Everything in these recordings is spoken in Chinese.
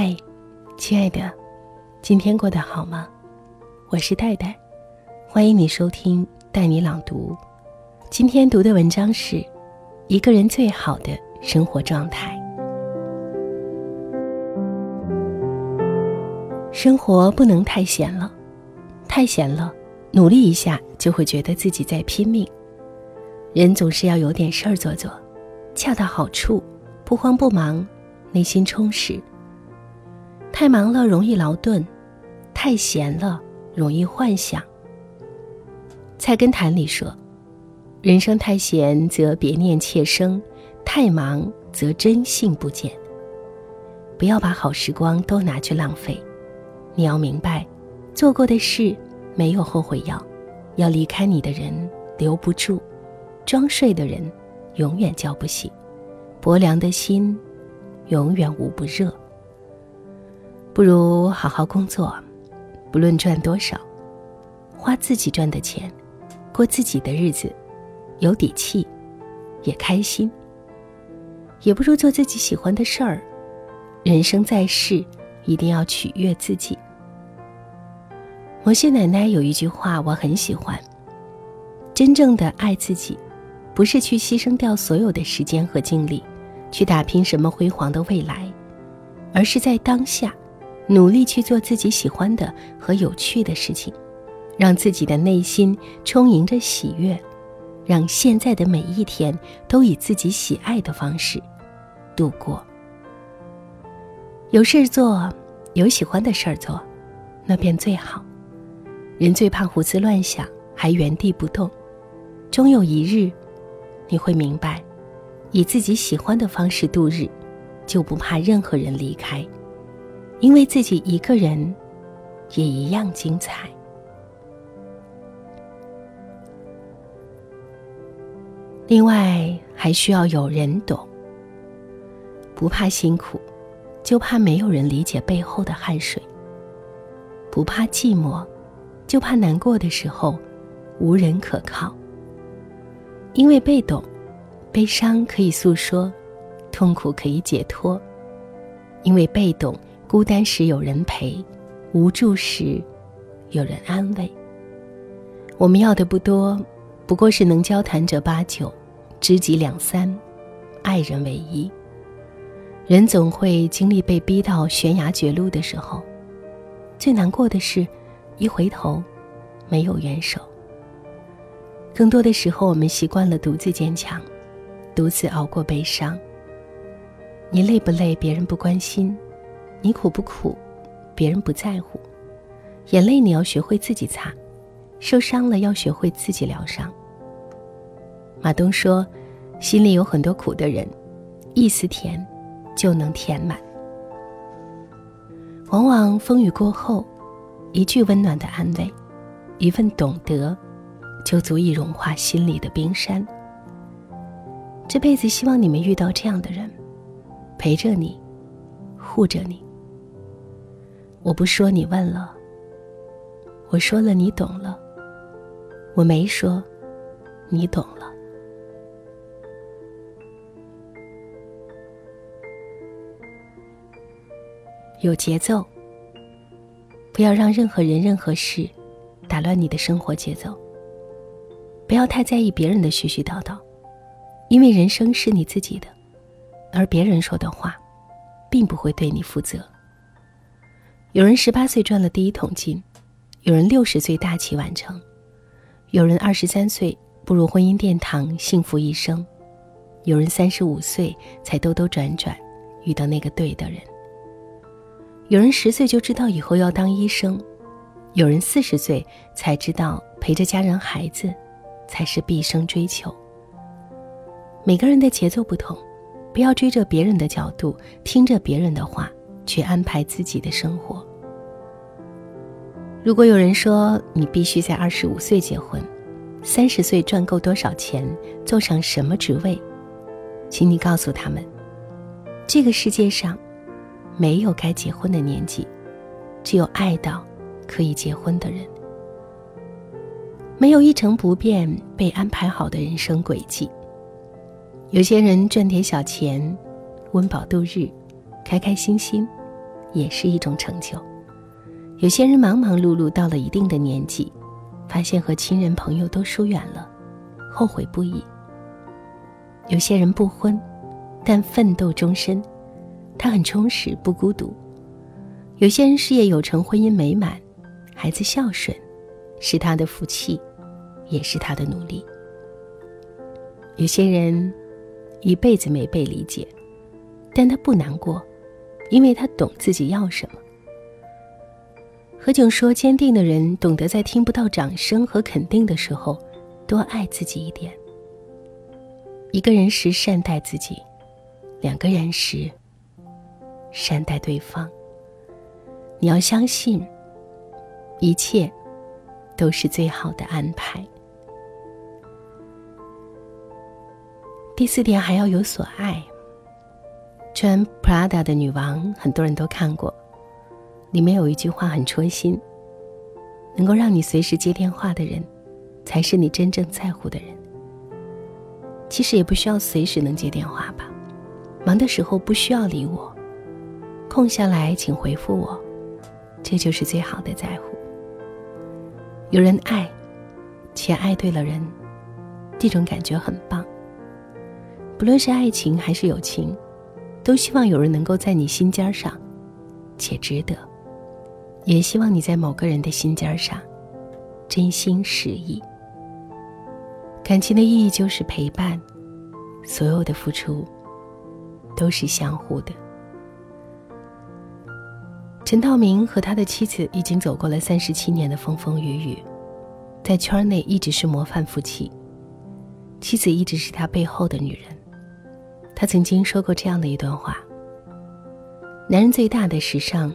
嗨，亲爱的，今天过得好吗？我是戴戴，欢迎你收听带你朗读。今天读的文章是一个人最好的生活状态。生活不能太闲了，太闲了，努力一下就会觉得自己在拼命。人总是要有点事儿做做，恰到好处，不慌不忙，内心充实。太忙了容易劳顿，太闲了容易幻想。菜根谭里说：“人生太闲则别念妾生，太忙则真性不见。”不要把好时光都拿去浪费。你要明白，做过的事没有后悔药，要离开你的人留不住，装睡的人永远叫不醒，薄凉的心永远捂不热。不如好好工作，不论赚多少，花自己赚的钱，过自己的日子，有底气，也开心。也不如做自己喜欢的事儿。人生在世，一定要取悦自己。摩西奶奶有一句话我很喜欢：真正的爱自己，不是去牺牲掉所有的时间和精力，去打拼什么辉煌的未来，而是在当下。努力去做自己喜欢的和有趣的事情，让自己的内心充盈着喜悦，让现在的每一天都以自己喜爱的方式度过。有事做，有喜欢的事儿做，那便最好。人最怕胡思乱想，还原地不动。终有一日，你会明白，以自己喜欢的方式度日，就不怕任何人离开。因为自己一个人，也一样精彩。另外，还需要有人懂。不怕辛苦，就怕没有人理解背后的汗水；不怕寂寞，就怕难过的时候无人可靠。因为被懂，悲伤可以诉说，痛苦可以解脱。因为被懂。孤单时有人陪，无助时有人安慰。我们要的不多，不过是能交谈者八九，知己两三，爱人唯一。人总会经历被逼到悬崖绝路的时候，最难过的是，一回头，没有援手。更多的时候，我们习惯了独自坚强，独自熬过悲伤。你累不累？别人不关心。你苦不苦，别人不在乎。眼泪你要学会自己擦，受伤了要学会自己疗伤。马东说：“心里有很多苦的人，一丝甜就能填满。往往风雨过后，一句温暖的安慰，一份懂得，就足以融化心里的冰山。这辈子希望你们遇到这样的人，陪着你，护着你。”我不说你问了，我说了你懂了。我没说，你懂了。有节奏，不要让任何人、任何事打乱你的生活节奏。不要太在意别人的絮絮叨叨，因为人生是你自己的，而别人说的话，并不会对你负责。有人十八岁赚了第一桶金，有人六十岁大器晚成，有人二十三岁步入婚姻殿堂幸福一生，有人三十五岁才兜兜转转遇到那个对的人。有人十岁就知道以后要当医生，有人四十岁才知道陪着家人孩子才是毕生追求。每个人的节奏不同，不要追着别人的角度，听着别人的话。去安排自己的生活。如果有人说你必须在二十五岁结婚，三十岁赚够多少钱，做上什么职位，请你告诉他们，这个世界上没有该结婚的年纪，只有爱到可以结婚的人。没有一成不变被安排好的人生轨迹。有些人赚点小钱，温饱度日，开开心心。也是一种成就。有些人忙忙碌碌到了一定的年纪，发现和亲人朋友都疏远了，后悔不已。有些人不婚，但奋斗终身，他很充实不孤独。有些人事业有成，婚姻美满，孩子孝顺，是他的福气，也是他的努力。有些人一辈子没被理解，但他不难过，因为他懂自己要什么。何炅说：“坚定的人懂得在听不到掌声和肯定的时候，多爱自己一点。一个人时善待自己，两个人时善待对方。你要相信，一切都是最好的安排。”第四点还要有所爱。穿 Prada 的女王，很多人都看过，里面有一句话很戳心：能够让你随时接电话的人，才是你真正在乎的人。其实也不需要随时能接电话吧，忙的时候不需要理我，空下来请回复我，这就是最好的在乎。有人爱，且爱对了人，这种感觉很棒。不论是爱情还是友情，都希望有人能够在你心尖上，且值得；也希望你在某个人的心尖上，真心实意。感情的意义就是陪伴，所有的付出都是相互的。陈道明和他的妻子已经走过了三十七年的风风雨雨，在圈内一直是模范夫妻，妻子一直是他背后的女人。他曾经说过这样的一段话：“男人最大的时尚，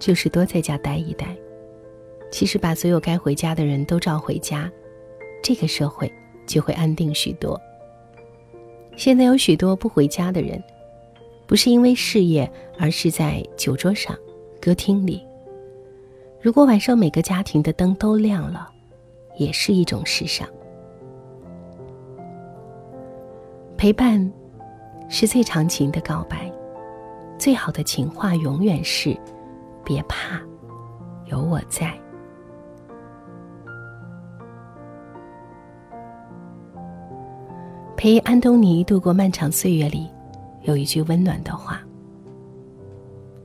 就是多在家待一待。其实把所有该回家的人都召回家，这个社会就会安定许多。现在有许多不回家的人，不是因为事业，而是在酒桌上、歌厅里。如果晚上每个家庭的灯都亮了，也是一种时尚。陪伴。”是最长情的告白，最好的情话永远是“别怕，有我在”。陪安东尼度过漫长岁月里，有一句温暖的话：“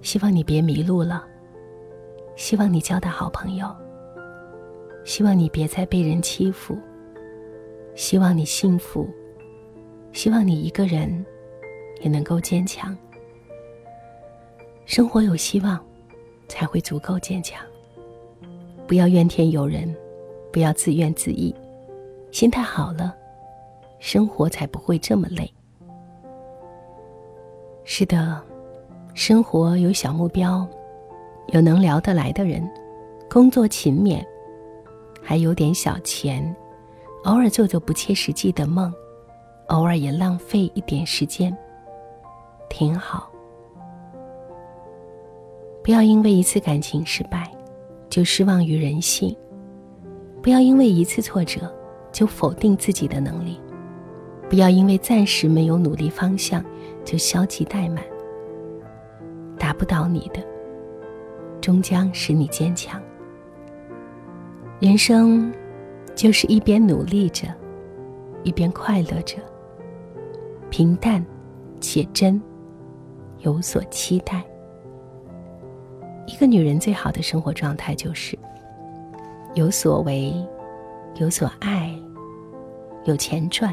希望你别迷路了，希望你交到好朋友，希望你别再被人欺负，希望你幸福，希望你一个人。”也能够坚强。生活有希望，才会足够坚强。不要怨天尤人，不要自怨自艾，心态好了，生活才不会这么累。是的，生活有小目标，有能聊得来的人，工作勤勉，还有点小钱，偶尔做做不切实际的梦，偶尔也浪费一点时间。挺好，不要因为一次感情失败就失望于人性，不要因为一次挫折就否定自己的能力，不要因为暂时没有努力方向就消极怠慢。打不倒你的，终将使你坚强。人生就是一边努力着，一边快乐着，平淡且真。有所期待。一个女人最好的生活状态就是有所为，有所爱，有钱赚，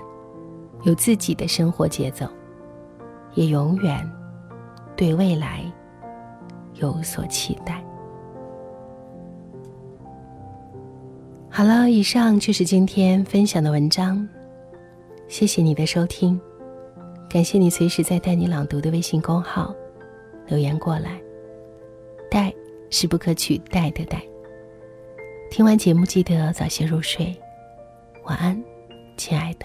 有自己的生活节奏，也永远对未来有所期待。好了，以上就是今天分享的文章，谢谢你的收听。感谢你随时在带你朗读的微信公号留言过来，带是不可取代的带。听完节目记得早些入睡，晚安，亲爱的。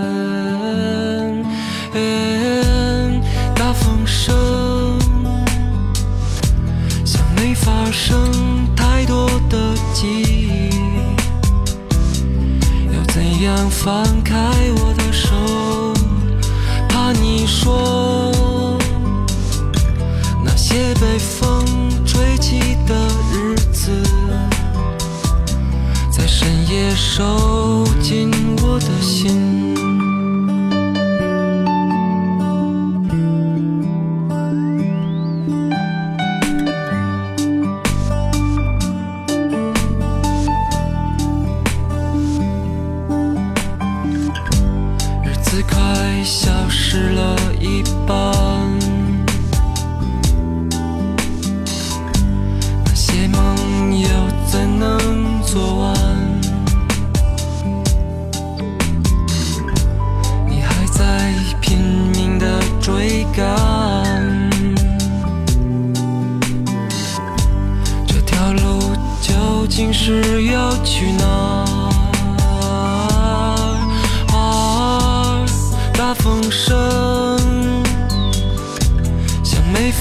深夜收紧我的心。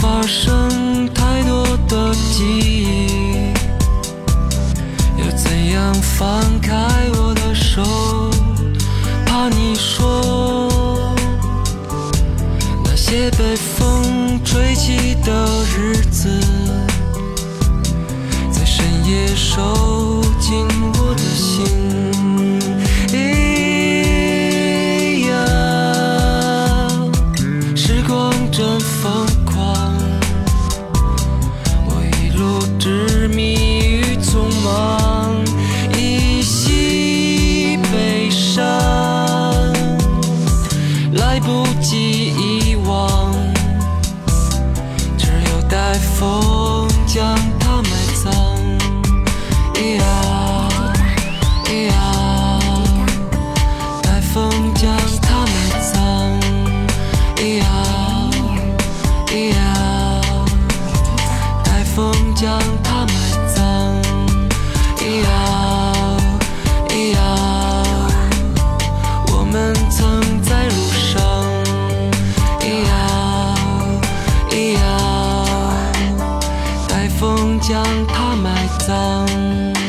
发生太多的记忆，要怎样放开我的手？怕你说那些被风吹起的日子。将它埋葬。